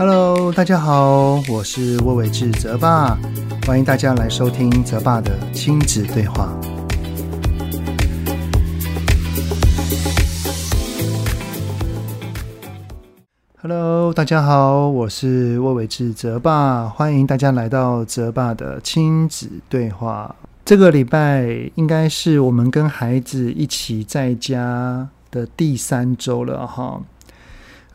Hello，大家好，我是魏玮志泽爸，欢迎大家来收听泽爸的亲子对话。Hello，大家好，我是魏玮志泽爸，欢迎大家来到泽爸的亲子对话。这个礼拜应该是我们跟孩子一起在家的第三周了哈，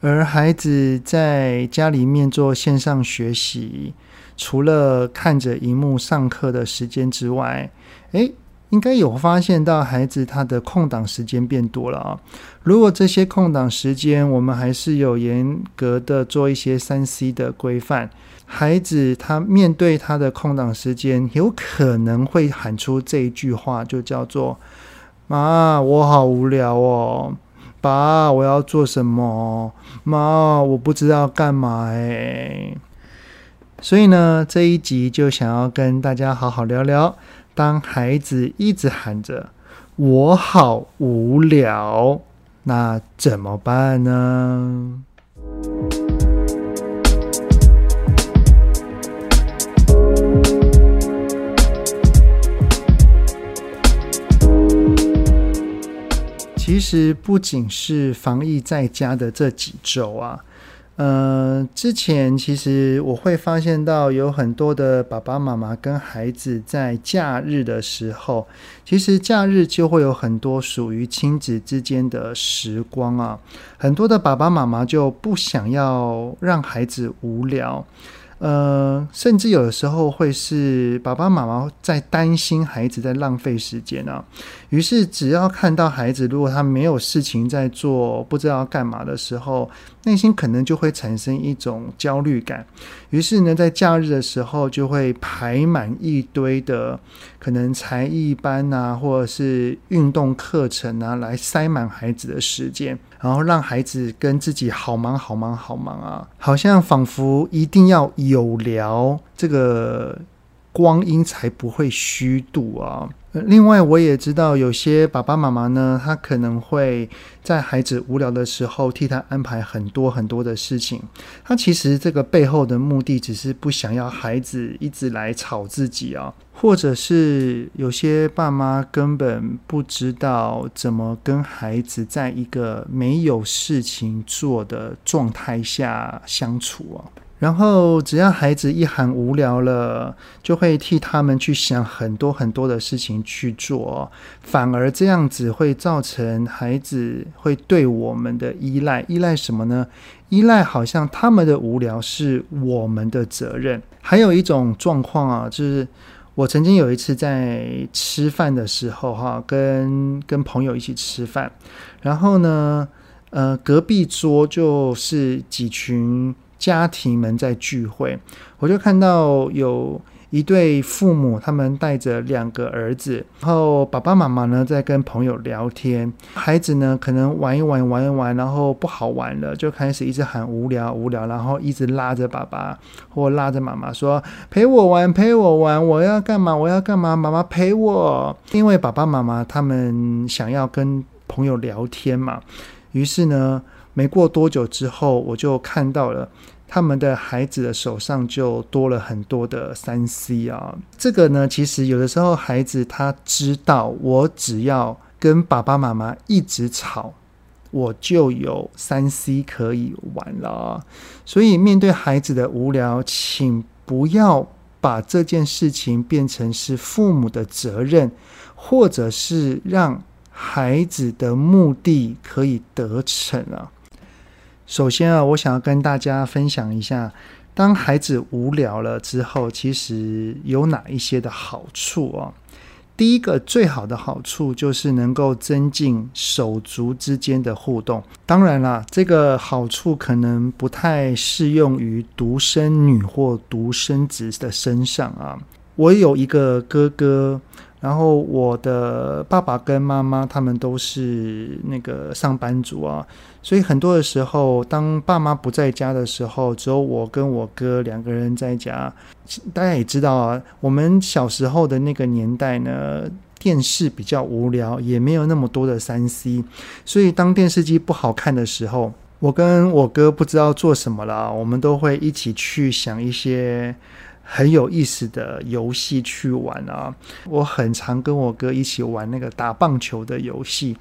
而孩子在家里面做线上学习，除了看着荧幕上课的时间之外，诶。应该有发现到孩子他的空档时间变多了啊！如果这些空档时间我们还是有严格的做一些三 C 的规范，孩子他面对他的空档时间，有可能会喊出这一句话，就叫做“妈，我好无聊哦，爸，我要做什么？妈，我不知道干嘛哎。”所以呢，这一集就想要跟大家好好聊聊。当孩子一直喊着“我好无聊”，那怎么办呢？其实不仅是防疫在家的这几周啊。呃，之前其实我会发现到有很多的爸爸妈妈跟孩子在假日的时候，其实假日就会有很多属于亲子之间的时光啊。很多的爸爸妈妈就不想要让孩子无聊。呃，甚至有的时候会是爸爸妈妈在担心孩子在浪费时间啊，于是只要看到孩子，如果他没有事情在做，不知道干嘛的时候，内心可能就会产生一种焦虑感。于是呢，在假日的时候就会排满一堆的可能才艺班啊，或者是运动课程啊，来塞满孩子的时间。然后让孩子跟自己好忙好忙好忙啊，好像仿佛一定要有聊这个光阴才不会虚度啊。另外，我也知道有些爸爸妈妈呢，他可能会在孩子无聊的时候替他安排很多很多的事情。他其实这个背后的目的，只是不想要孩子一直来吵自己啊，或者是有些爸妈根本不知道怎么跟孩子在一个没有事情做的状态下相处啊。然后，只要孩子一喊无聊了，就会替他们去想很多很多的事情去做，反而这样子会造成孩子会对我们的依赖。依赖什么呢？依赖好像他们的无聊是我们的责任。还有一种状况啊，就是我曾经有一次在吃饭的时候，哈，跟跟朋友一起吃饭，然后呢，呃，隔壁桌就是几群。家庭们在聚会，我就看到有一对父母，他们带着两个儿子，然后爸爸妈妈呢在跟朋友聊天，孩子呢可能玩一玩玩一玩，然后不好玩了，就开始一直喊无聊无聊，然后一直拉着爸爸或拉着妈妈说陪我玩陪我玩，我要干嘛我要干嘛，妈妈陪我，因为爸爸妈妈他们想要跟朋友聊天嘛，于是呢没过多久之后，我就看到了。他们的孩子的手上就多了很多的三 C 啊，这个呢，其实有的时候孩子他知道，我只要跟爸爸妈妈一直吵，我就有三 C 可以玩了。所以面对孩子的无聊，请不要把这件事情变成是父母的责任，或者是让孩子的目的可以得逞啊。首先啊，我想要跟大家分享一下，当孩子无聊了之后，其实有哪一些的好处啊？第一个最好的好处就是能够增进手足之间的互动。当然啦，这个好处可能不太适用于独生女或独生子的身上啊。我有一个哥哥。然后我的爸爸跟妈妈他们都是那个上班族啊，所以很多的时候，当爸妈不在家的时候，只有我跟我哥两个人在家。大家也知道啊，我们小时候的那个年代呢，电视比较无聊，也没有那么多的三 C，所以当电视机不好看的时候，我跟我哥不知道做什么了，我们都会一起去想一些很有意思的游戏去玩啊。我很常跟我哥一起玩那个打棒球的游戏，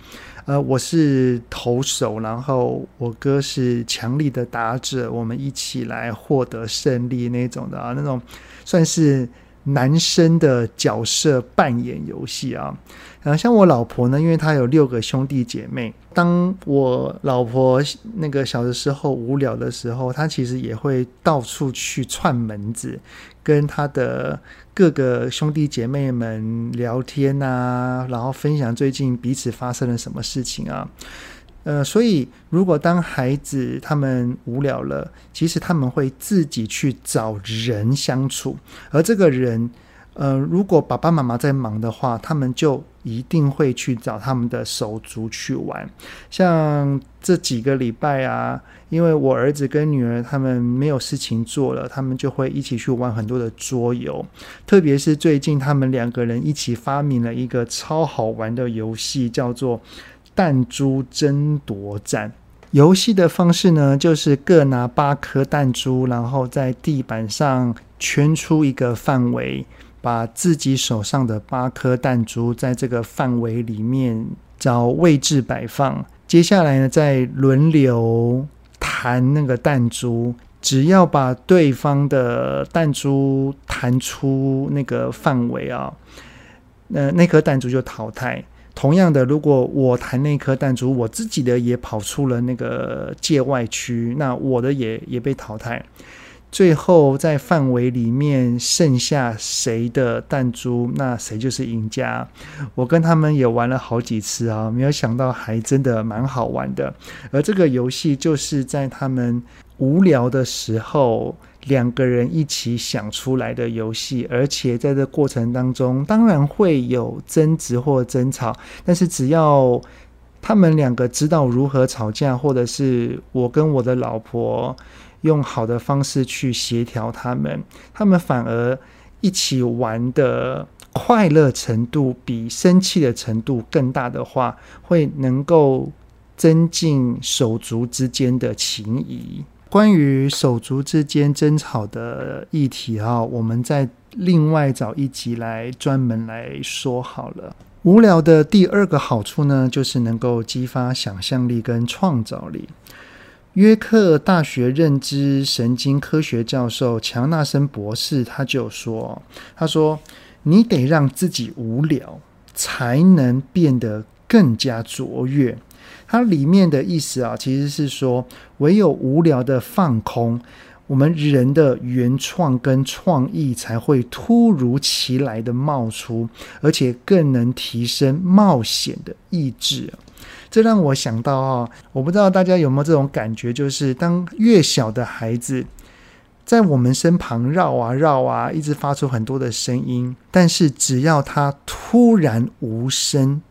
呃，我是投手，然后我哥是强力的打者，我们一起来获得胜利那种的啊，那种算是。男生的角色扮演游戏啊，然后像我老婆呢，因为她有六个兄弟姐妹。当我老婆那个小的时候无聊的时候，她其实也会到处去串门子，跟她的各个兄弟姐妹们聊天啊，然后分享最近彼此发生了什么事情啊。呃，所以如果当孩子他们无聊了，其实他们会自己去找人相处，而这个人，呃，如果爸爸妈妈在忙的话，他们就一定会去找他们的手足去玩。像这几个礼拜啊，因为我儿子跟女儿他们没有事情做了，他们就会一起去玩很多的桌游。特别是最近，他们两个人一起发明了一个超好玩的游戏，叫做。弹珠争夺战游戏的方式呢，就是各拿八颗弹珠，然后在地板上圈出一个范围，把自己手上的八颗弹珠在这个范围里面找位置摆放。接下来呢，再轮流弹那个弹珠，只要把对方的弹珠弹出那个范围啊，那那颗弹珠就淘汰。同样的，如果我弹那颗弹珠，我自己的也跑出了那个界外区，那我的也也被淘汰。最后在范围里面剩下谁的弹珠，那谁就是赢家。我跟他们也玩了好几次啊，没有想到还真的蛮好玩的。而这个游戏就是在他们无聊的时候。两个人一起想出来的游戏，而且在这过程当中，当然会有争执或争吵，但是只要他们两个知道如何吵架，或者是我跟我的老婆用好的方式去协调他们，他们反而一起玩的快乐程度比生气的程度更大的话，会能够增进手足之间的情谊。关于手足之间争吵的议题啊，我们再另外找一集来专门来说好了。无聊的第二个好处呢，就是能够激发想象力跟创造力。约克大学认知神经科学教授强纳森博士他就说：“他说，你得让自己无聊，才能变得更加卓越。”它里面的意思啊，其实是说，唯有无聊的放空，我们人的原创跟创意才会突如其来的冒出，而且更能提升冒险的意志。这让我想到啊，我不知道大家有没有这种感觉，就是当越小的孩子在我们身旁绕啊绕啊，一直发出很多的声音，但是只要他突然无声。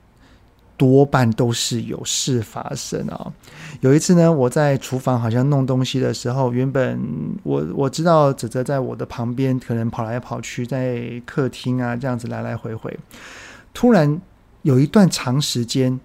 多半都是有事发生啊！有一次呢，我在厨房好像弄东西的时候，原本我我知道哲哲在我的旁边，可能跑来跑去，在客厅啊这样子来来回回。突然有一段长时间，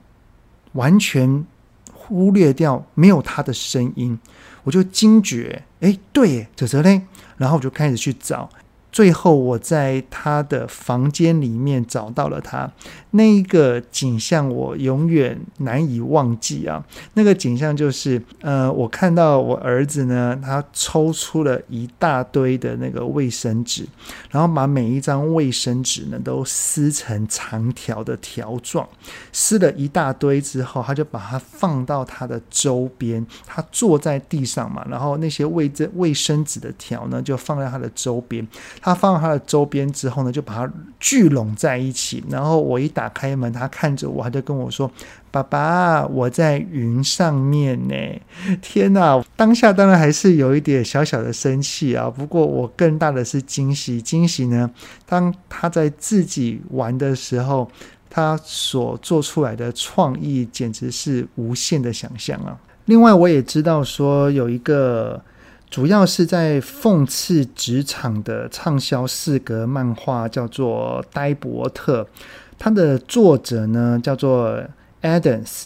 完全忽略掉没有他的声音，我就惊觉，哎，对，哲哲嘞，然后我就开始去找。最后，我在他的房间里面找到了他那一个景象，我永远难以忘记啊！那个景象就是，呃，我看到我儿子呢，他抽出了一大堆的那个卫生纸，然后把每一张卫生纸呢都撕成长条的条状，撕了一大堆之后，他就把它放到他的周边，他坐在地上嘛，然后那些卫生卫生纸的条呢就放在他的周边。他放他的周边之后呢，就把它聚拢在一起。然后我一打开门，他看着我，他就跟我说：“爸爸，我在云上面呢。”天哪！当下当然还是有一点小小的生气啊。不过我更大的是惊喜，惊喜呢，当他在自己玩的时候，他所做出来的创意简直是无限的想象啊。另外，我也知道说有一个。主要是在讽刺职场的畅销四格漫画，叫做《呆伯特》，它的作者呢叫做 Adams。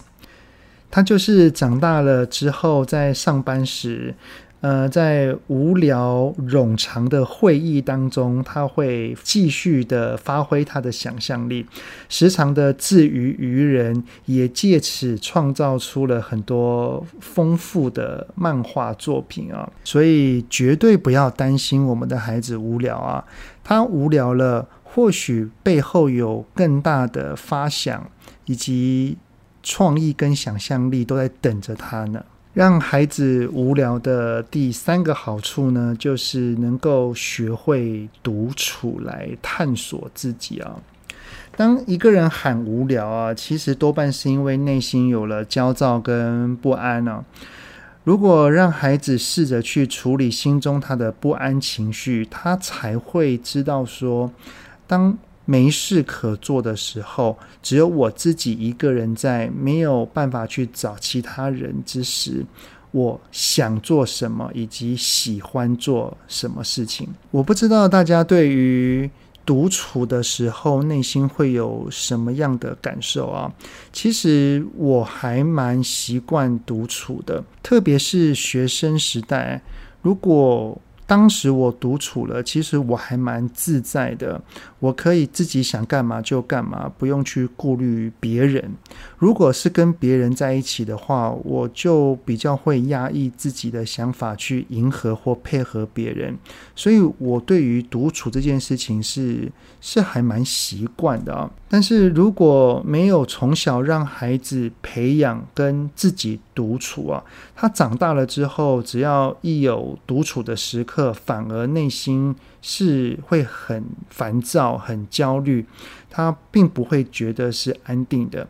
他就是长大了之后在上班时。呃，在无聊冗长的会议当中，他会继续的发挥他的想象力，时常的自娱于人，也借此创造出了很多丰富的漫画作品啊。所以绝对不要担心我们的孩子无聊啊，他无聊了，或许背后有更大的发想以及创意跟想象力都在等着他呢。让孩子无聊的第三个好处呢，就是能够学会独处来探索自己啊。当一个人喊无聊啊，其实多半是因为内心有了焦躁跟不安啊。如果让孩子试着去处理心中他的不安情绪，他才会知道说，当没事可做的时候，只有我自己一个人在，没有办法去找其他人之时，我想做什么以及喜欢做什么事情。我不知道大家对于独处的时候内心会有什么样的感受啊？其实我还蛮习惯独处的，特别是学生时代，如果。当时我独处了，其实我还蛮自在的，我可以自己想干嘛就干嘛，不用去顾虑别人。如果是跟别人在一起的话，我就比较会压抑自己的想法，去迎合或配合别人。所以，我对于独处这件事情是是还蛮习惯的啊。但是如果没有从小让孩子培养跟自己独处啊，他长大了之后，只要一有独处的时刻反而内心是会很烦躁、很焦虑，他并不会觉得是安定的。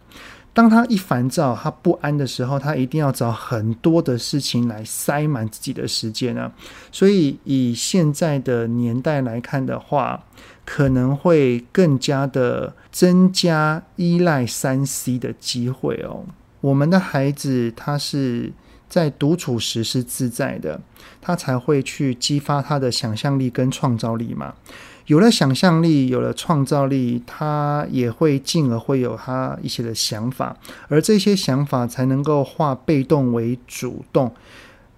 当他一烦躁、他不安的时候，他一定要找很多的事情来塞满自己的时间啊。所以以现在的年代来看的话，可能会更加的增加依赖三 C 的机会哦。我们的孩子他是在独处时是自在的，他才会去激发他的想象力跟创造力嘛。有了想象力，有了创造力，他也会进而会有他一些的想法，而这些想法才能够化被动为主动。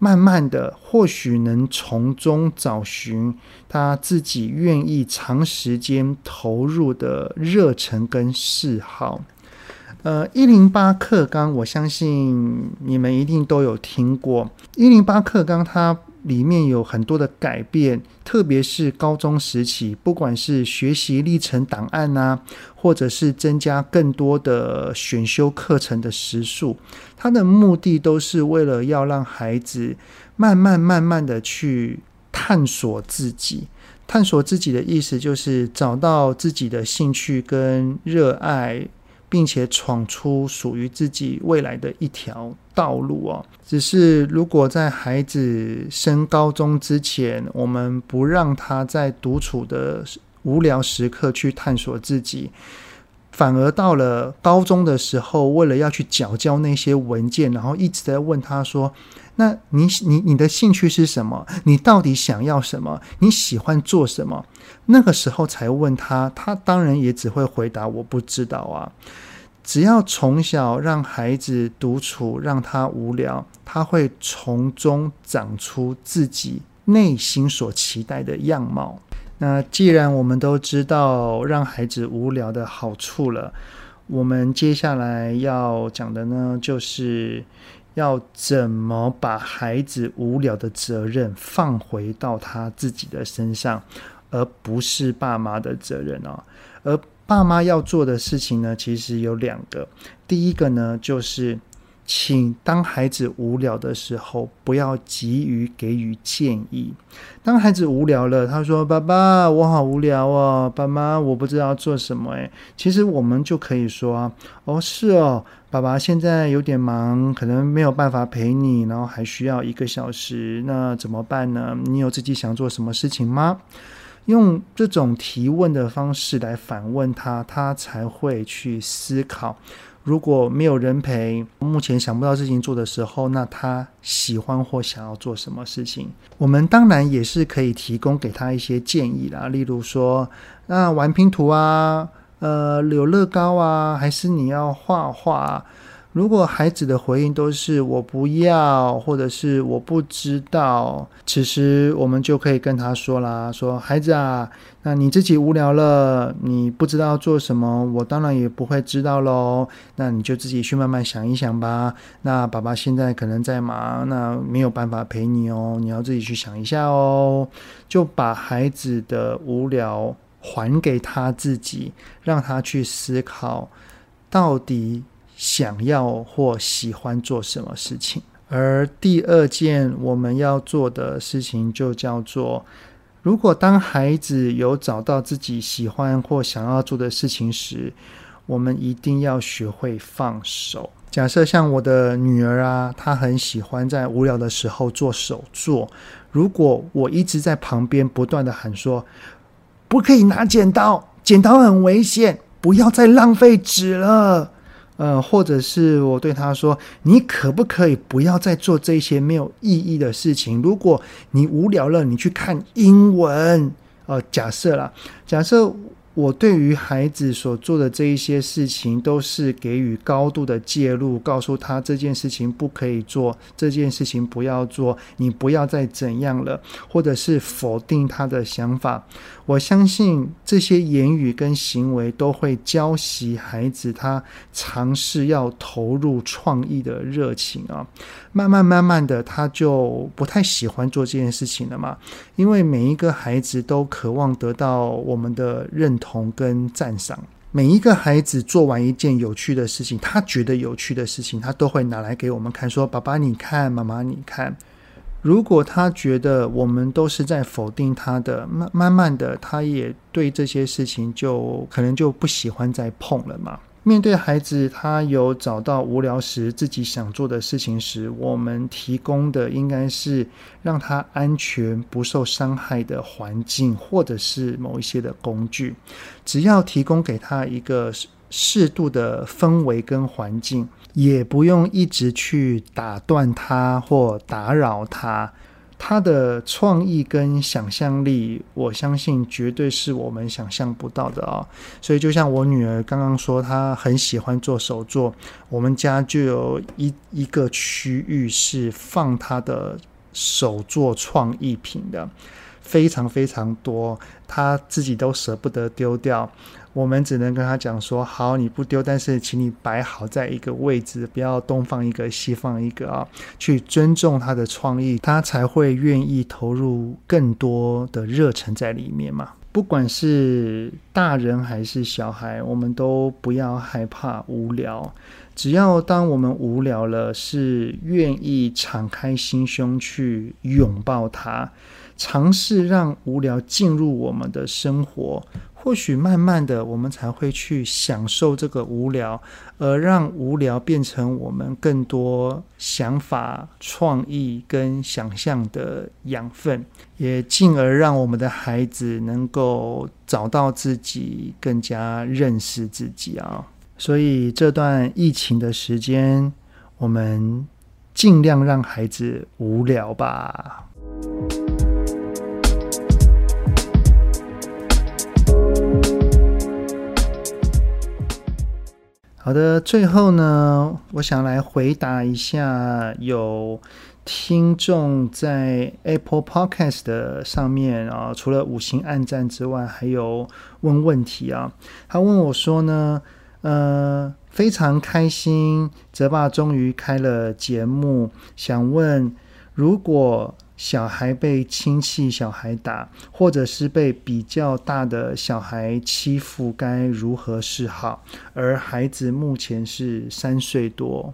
慢慢的，或许能从中找寻他自己愿意长时间投入的热忱跟嗜好。呃，一零八课纲，我相信你们一定都有听过。一零八课纲它里面有很多的改变，特别是高中时期，不管是学习历程档案呐、或者是增加更多的选修课程的时数，它的目的都是为了要让孩子慢慢慢慢的去探索自己。探索自己的意思就是找到自己的兴趣跟热爱。并且闯出属于自己未来的一条道路哦。只是如果在孩子升高中之前，我们不让他在独处的无聊时刻去探索自己，反而到了高中的时候，为了要去缴交那些文件，然后一直在问他说。那你你你的兴趣是什么？你到底想要什么？你喜欢做什么？那个时候才问他，他当然也只会回答我不知道啊。只要从小让孩子独处，让他无聊，他会从中长出自己内心所期待的样貌。那既然我们都知道让孩子无聊的好处了，我们接下来要讲的呢，就是。要怎么把孩子无聊的责任放回到他自己的身上，而不是爸妈的责任哦。而爸妈要做的事情呢，其实有两个。第一个呢，就是。请当孩子无聊的时候，不要急于给予建议。当孩子无聊了，他说：“爸爸，我好无聊哦，爸妈，我不知道做什么。”诶，其实我们就可以说：“哦，是哦，爸爸现在有点忙，可能没有办法陪你，然后还需要一个小时，那怎么办呢？你有自己想做什么事情吗？”用这种提问的方式来反问他，他才会去思考。如果没有人陪，目前想不到事情做的时候，那他喜欢或想要做什么事情？我们当然也是可以提供给他一些建议啦，例如说，那玩拼图啊，呃，有乐高啊，还是你要画画？如果孩子的回应都是“我不要”或者是“我不知道”，其实我们就可以跟他说啦：“说孩子啊，那你自己无聊了，你不知道做什么，我当然也不会知道喽。那你就自己去慢慢想一想吧。那爸爸现在可能在忙，那没有办法陪你哦，你要自己去想一下哦。就把孩子的无聊还给他自己，让他去思考到底。”想要或喜欢做什么事情，而第二件我们要做的事情就叫做：如果当孩子有找到自己喜欢或想要做的事情时，我们一定要学会放手。假设像我的女儿啊，她很喜欢在无聊的时候做手作。如果我一直在旁边不断地喊说：“不可以拿剪刀，剪刀很危险，不要再浪费纸了。”呃，或者是我对他说：“你可不可以不要再做这些没有意义的事情？如果你无聊了，你去看英文。”呃，假设啦，假设。我对于孩子所做的这一些事情，都是给予高度的介入，告诉他这件事情不可以做，这件事情不要做，你不要再怎样了，或者是否定他的想法。我相信这些言语跟行为都会浇熄孩子他尝试要投入创意的热情啊。慢慢慢慢的，他就不太喜欢做这件事情了嘛。因为每一个孩子都渴望得到我们的认同跟赞赏。每一个孩子做完一件有趣的事情，他觉得有趣的事情，他都会拿来给我们看，说：“爸爸你看，妈妈你看。”如果他觉得我们都是在否定他的，慢慢慢的，他也对这些事情就可能就不喜欢再碰了嘛。面对孩子，他有找到无聊时自己想做的事情时，我们提供的应该是让他安全、不受伤害的环境，或者是某一些的工具。只要提供给他一个适度的氛围跟环境，也不用一直去打断他或打扰他。他的创意跟想象力，我相信绝对是我们想象不到的啊！所以，就像我女儿刚刚说，她很喜欢做手作，我们家就有一一个区域是放她的手作创意品的，非常非常多，她自己都舍不得丢掉。我们只能跟他讲说：好，你不丢，但是请你摆好在一个位置，不要东放一个西放一个啊，去尊重他的创意，他才会愿意投入更多的热忱在里面嘛。不管是大人还是小孩，我们都不要害怕无聊，只要当我们无聊了，是愿意敞开心胸去拥抱它，尝试让无聊进入我们的生活。或许慢慢的，我们才会去享受这个无聊，而让无聊变成我们更多想法、创意跟想象的养分，也进而让我们的孩子能够找到自己，更加认识自己啊。所以这段疫情的时间，我们尽量让孩子无聊吧。好的，最后呢，我想来回答一下有听众在 Apple Podcast 的上面啊，除了五星暗赞之外，还有问问题啊。他问我说呢，呃，非常开心，泽爸终于开了节目，想问如果。小孩被亲戚小孩打，或者是被比较大的小孩欺负，该如何是好？而孩子目前是三岁多。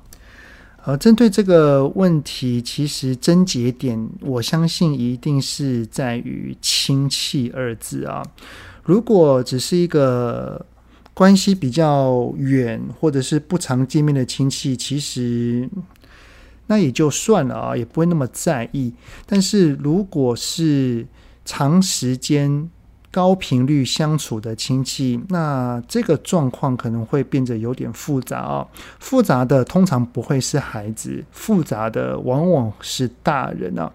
呃，针对这个问题，其实症结点，我相信一定是在于“亲戚”二字啊。如果只是一个关系比较远，或者是不常见面的亲戚，其实。那也就算了啊，也不会那么在意。但是如果是长时间高频率相处的亲戚，那这个状况可能会变得有点复杂啊。复杂的通常不会是孩子，复杂的往往是大人啊。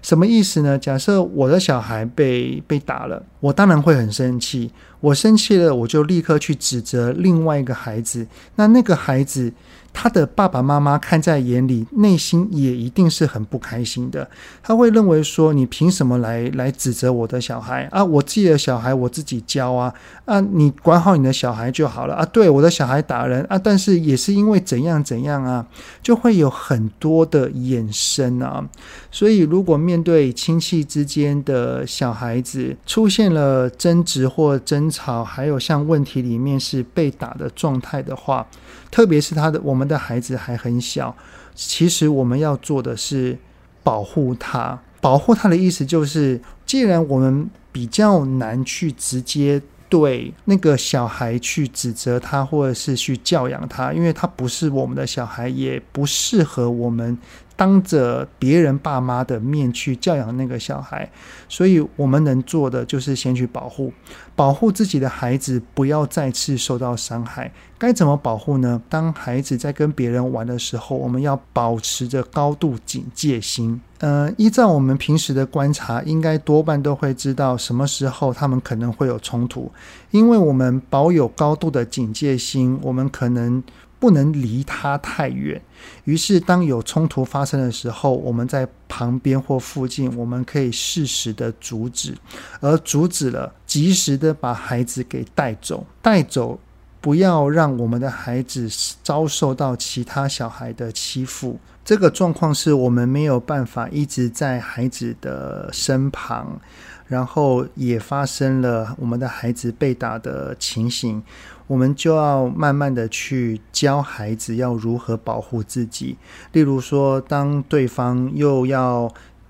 什么意思呢？假设我的小孩被被打了，我当然会很生气。我生气了，我就立刻去指责另外一个孩子。那那个孩子。他的爸爸妈妈看在眼里，内心也一定是很不开心的。他会认为说：“你凭什么来来指责我的小孩啊？我自己的小孩我自己教啊啊！你管好你的小孩就好了啊！对，我的小孩打人啊，但是也是因为怎样怎样啊，就会有很多的衍生啊。所以，如果面对亲戚之间的小孩子出现了争执或争吵，还有像问题里面是被打的状态的话，特别是他的我们的孩子还很小，其实我们要做的是保护他。保护他的意思就是，既然我们比较难去直接对那个小孩去指责他，或者是去教养他，因为他不是我们的小孩，也不适合我们。当着别人爸妈的面去教养那个小孩，所以我们能做的就是先去保护，保护自己的孩子，不要再次受到伤害。该怎么保护呢？当孩子在跟别人玩的时候，我们要保持着高度警戒心。呃，依照我们平时的观察，应该多半都会知道什么时候他们可能会有冲突，因为我们保有高度的警戒心，我们可能。不能离他太远，于是当有冲突发生的时候，我们在旁边或附近，我们可以适时的阻止，而阻止了，及时的把孩子给带走，带走，不要让我们的孩子遭受到其他小孩的欺负。这个状况是我们没有办法一直在孩子的身旁，然后也发生了我们的孩子被打的情形。我们就要慢慢的去教孩子要如何保护自己。例如说，当对方又要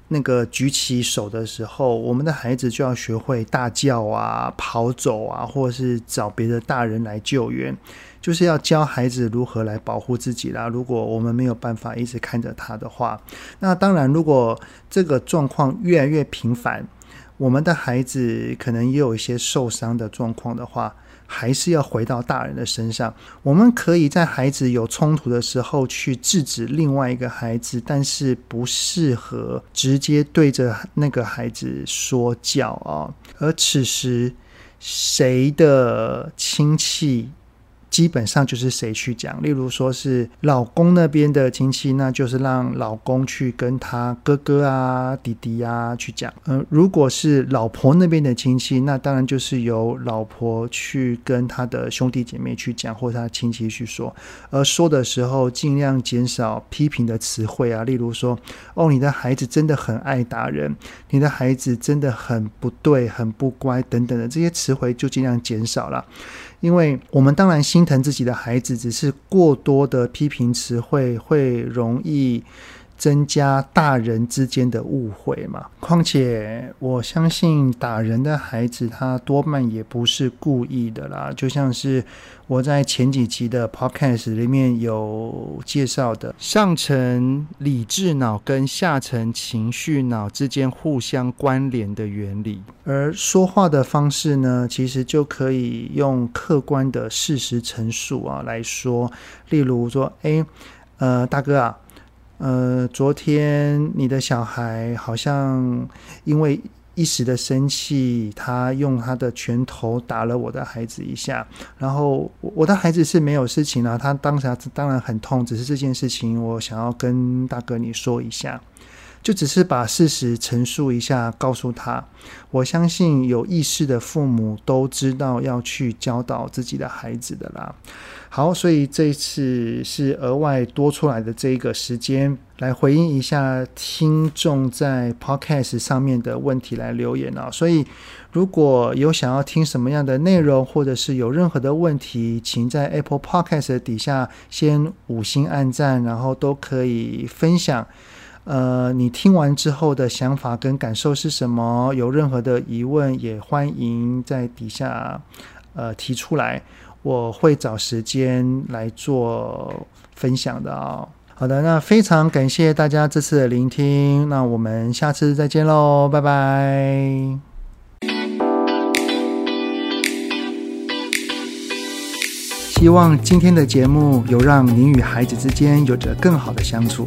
那个举起手的时候，我们的孩子就要学会大叫啊、跑走啊，或者是找别的大人来救援，就是要教孩子如何来保护自己啦。如果我们没有办法一直看着他的话，那当然，如果这个状况越来越频繁，我们的孩子可能也有一些受伤的状况的话。还是要回到大人的身上。我们可以在孩子有冲突的时候去制止另外一个孩子，但是不适合直接对着那个孩子说教啊。而此时，谁的亲戚？基本上就是谁去讲，例如说是老公那边的亲戚，那就是让老公去跟他哥哥啊、弟弟啊去讲。嗯，如果是老婆那边的亲戚，那当然就是由老婆去跟他的兄弟姐妹去讲，或者他亲戚去说。而说的时候，尽量减少批评的词汇啊，例如说：“哦，你的孩子真的很爱打人，你的孩子真的很不对、很不乖等等的这些词汇，就尽量减少了。”因为我们当然心疼自己的孩子，只是过多的批评词汇会容易增加大人之间的误会嘛。况且我相信打人的孩子他多半也不是故意的啦，就像是。我在前几集的 podcast 里面有介绍的，上层理智脑跟下层情绪脑之间互相关联的原理，而说话的方式呢，其实就可以用客观的事实陈述啊来说，例如说，诶，呃，大哥啊，呃，昨天你的小孩好像因为。一时的生气，他用他的拳头打了我的孩子一下，然后我的孩子是没有事情啊，他当时当然很痛，只是这件事情我想要跟大哥你说一下。就只是把事实陈述一下，告诉他。我相信有意识的父母都知道要去教导自己的孩子的啦。好，所以这一次是额外多出来的这一个时间，来回应一下听众在 Podcast 上面的问题来留言啊。所以如果有想要听什么样的内容，或者是有任何的问题，请在 Apple Podcast 底下先五星按赞，然后都可以分享。呃，你听完之后的想法跟感受是什么？有任何的疑问，也欢迎在底下呃提出来，我会找时间来做分享的啊、哦。好的，那非常感谢大家这次的聆听，那我们下次再见喽，拜拜。希望今天的节目有让您与孩子之间有着更好的相处。